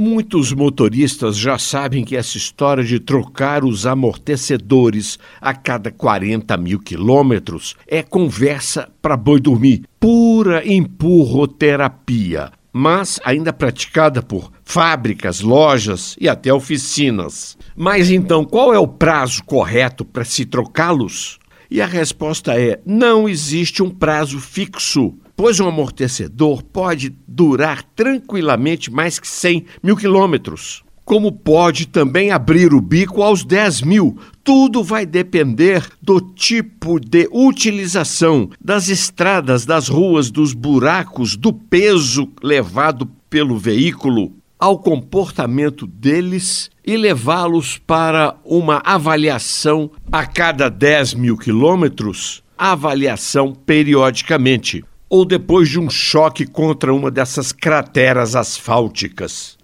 Muitos motoristas já sabem que essa história de trocar os amortecedores a cada 40 mil quilômetros é conversa para boi dormir, pura empurroterapia, mas ainda praticada por fábricas, lojas e até oficinas. Mas então, qual é o prazo correto para se trocá-los? E a resposta é: não existe um prazo fixo pois um amortecedor pode durar tranquilamente mais que 100 mil quilômetros. Como pode também abrir o bico aos 10 mil. Tudo vai depender do tipo de utilização, das estradas, das ruas, dos buracos, do peso levado pelo veículo, ao comportamento deles e levá-los para uma avaliação a cada 10 mil quilômetros, avaliação periodicamente ou depois de um choque contra uma dessas crateras asfálticas.